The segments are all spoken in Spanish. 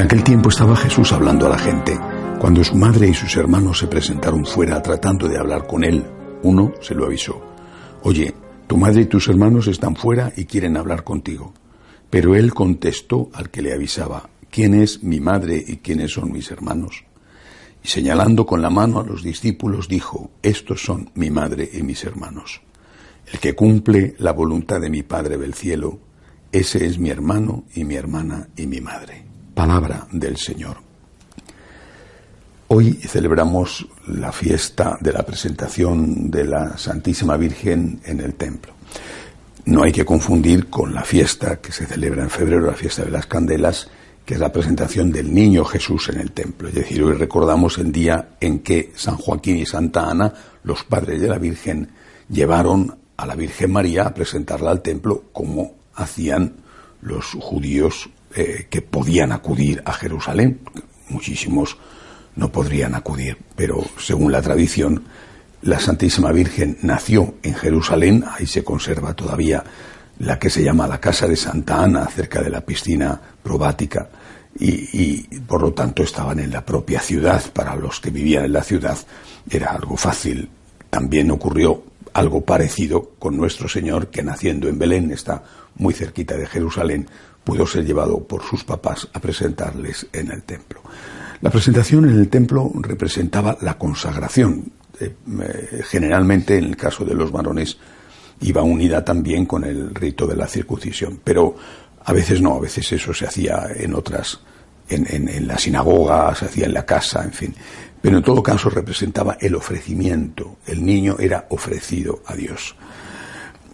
En aquel tiempo estaba Jesús hablando a la gente. Cuando su madre y sus hermanos se presentaron fuera tratando de hablar con él, uno se lo avisó. Oye, tu madre y tus hermanos están fuera y quieren hablar contigo. Pero él contestó al que le avisaba, ¿quién es mi madre y quiénes son mis hermanos? Y señalando con la mano a los discípulos dijo, estos son mi madre y mis hermanos. El que cumple la voluntad de mi Padre del cielo, ese es mi hermano y mi hermana y mi madre palabra del Señor. Hoy celebramos la fiesta de la presentación de la Santísima Virgen en el templo. No hay que confundir con la fiesta que se celebra en febrero, la fiesta de las candelas, que es la presentación del niño Jesús en el templo. Es decir, hoy recordamos el día en que San Joaquín y Santa Ana, los padres de la Virgen, llevaron a la Virgen María a presentarla al templo como hacían los judíos eh, que podían acudir a Jerusalén. Muchísimos no podrían acudir, pero según la tradición, la Santísima Virgen nació en Jerusalén, ahí se conserva todavía la que se llama la Casa de Santa Ana, cerca de la piscina probática, y, y, por lo tanto estaban en la propia ciudad. Para los que vivían en la ciudad era algo fácil. También ocurrió algo parecido con nuestro Señor, que naciendo en Belén, está muy cerquita de Jerusalén, pudo ser llevado por sus papás a presentarles en el templo. La presentación en el templo representaba la consagración. Eh, generalmente, en el caso de los varones, iba unida también con el rito de la circuncisión, pero a veces no, a veces eso se hacía en otras, en, en la sinagoga, se hacía en la casa, en fin. Pero en todo caso representaba el ofrecimiento. El niño era ofrecido a Dios.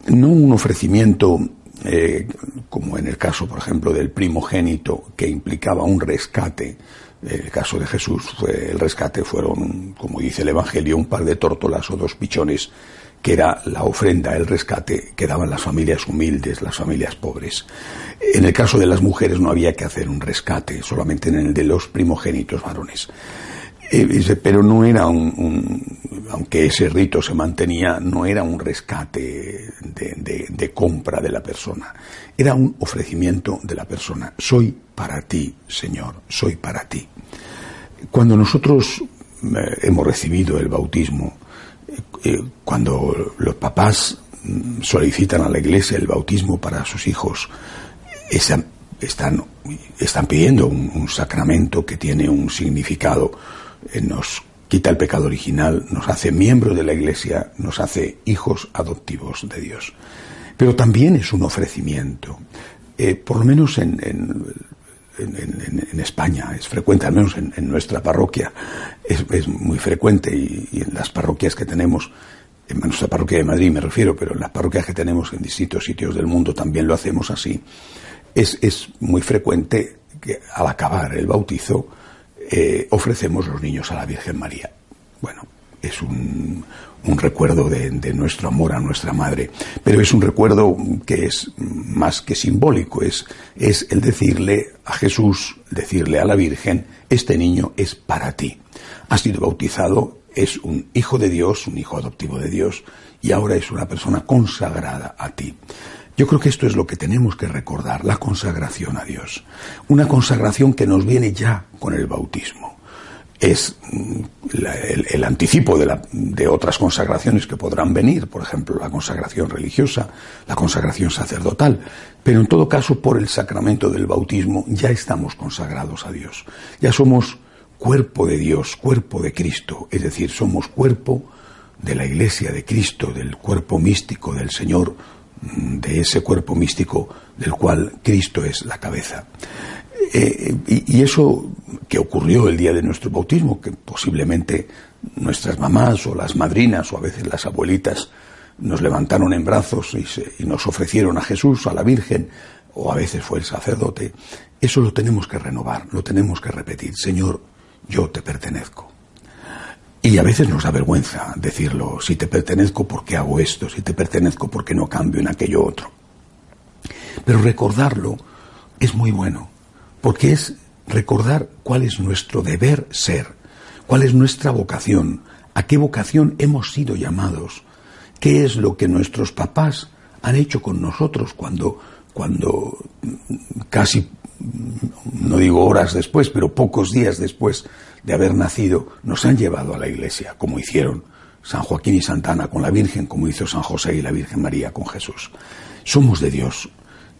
No un ofrecimiento eh, como en el caso, por ejemplo, del primogénito, que implicaba un rescate. En el caso de Jesús, fue, el rescate fueron, como dice el Evangelio, un par de tórtolas o dos pichones, que era la ofrenda, el rescate que daban las familias humildes, las familias pobres. En el caso de las mujeres no había que hacer un rescate, solamente en el de los primogénitos varones. Eh, pero no era un, aunque ese rito se mantenía, no era un rescate de, compra de la persona, era un ofrecimiento de la persona. Soy para ti, Señor, soy para ti. Cuando nosotros eh, hemos recibido el bautismo, eh, cuando los papás solicitan a la iglesia el bautismo para sus hijos, están, pidiendo un sacramento que tiene un significado eh, nos quita el pecado original, nos hace miembros de la Iglesia, nos hace hijos adoptivos de Dios. Pero también es un ofrecimiento. Eh, por lo menos en, en, España es frecuente, al menos en, nuestra parroquia es, muy frecuente y, en las parroquias que tenemos, en nuestra parroquia de Madrid me refiero, pero en las parroquias que tenemos en distintos sitios del mundo también lo hacemos así. Es, es muy frecuente que al acabar el bautizo eh, ofrecemos los niños a la Virgen María. Bueno, es un, recuerdo de, nuestro amor a nuestra madre, pero es un recuerdo que es más que simbólico, es, es el decirle a Jesús, decirle a la Virgen, este niño es para ti. Ha sido bautizado, es un hijo de Dios, un hijo adoptivo de Dios, y ahora es una persona consagrada a ti. Yo creo que esto es lo que tenemos que recordar, la consagración a Dios. Una consagración que nos viene ya con el bautismo. Es mm, el, anticipo de, de otras consagraciones que podrán venir, por ejemplo, la consagración religiosa, la consagración sacerdotal. Pero en todo caso, por el sacramento del bautismo ya estamos consagrados a Dios. Ya somos cuerpo de Dios, cuerpo de Cristo. Es decir, somos cuerpo de la Iglesia de Cristo, del cuerpo místico del Señor de ese cuerpo místico del cual Cristo es la cabeza. Eh, y, eso que ocurrió el día de nuestro bautismo, que posiblemente nuestras mamás o las madrinas o a veces las abuelitas nos levantaron en brazos y, y nos ofrecieron a Jesús, a la Virgen, o a veces fue el sacerdote, eso lo tenemos que renovar, lo tenemos que repetir. Señor, yo te pertenezco. Y a veces nos da vergüenza decirlo, si te pertenezco, ¿por qué hago esto? Si te pertenezco, ¿por qué no cambio en aquello otro? Pero recordarlo es muy bueno, porque es recordar cuál es nuestro deber ser, cuál es nuestra vocación, a qué vocación hemos sido llamados, qué es lo que nuestros papás han hecho con nosotros cuando, cuando casi, no digo horas después, pero pocos días después de haber nacido, nos han llevado a la iglesia, como hicieron San Joaquín y Santana con la Virgen, como hizo San José y la Virgen María con Jesús. Somos de Dios,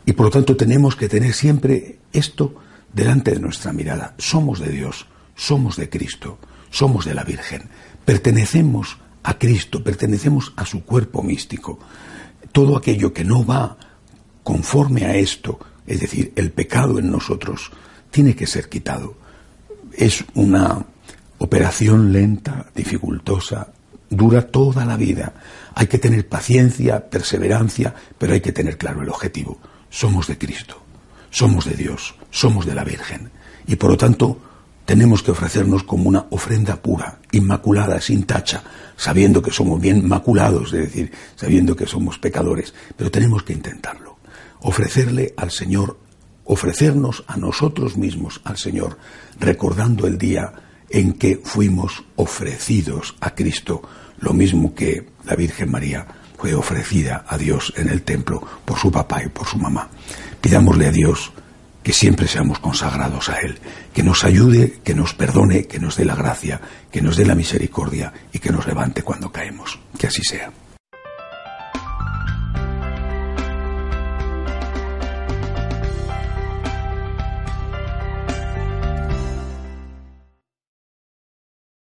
y por lo tanto tenemos que tener siempre esto delante de nuestra mirada. Somos de Dios, somos de Cristo, somos de la Virgen. Pertenecemos a Cristo, pertenecemos a su cuerpo místico. Todo aquello que no va conforme a esto, es decir, el pecado en nosotros, tiene que ser quitado. Es una operación lenta, dificultosa, dura toda la vida. Hay que tener paciencia, perseverancia, pero hay que tener claro el objetivo somos de Cristo, somos de Dios, somos de la Virgen. Y por lo tanto, tenemos que ofrecernos como una ofrenda pura, inmaculada, sin tacha, sabiendo que somos bien maculados, es decir, sabiendo que somos pecadores, pero tenemos que intentarlo. Ofrecerle al Señor, ofrecernos a nosotros mismos al Señor, recordando el día en que fuimos ofrecidos a Cristo, lo mismo que la Virgen María ofrecida a Dios en el templo por su papá y por su mamá. Pidámosle a Dios que siempre seamos consagrados a Él, que nos ayude, que nos perdone, que nos dé la gracia, que nos dé la misericordia y que nos levante cuando caemos. Que así sea.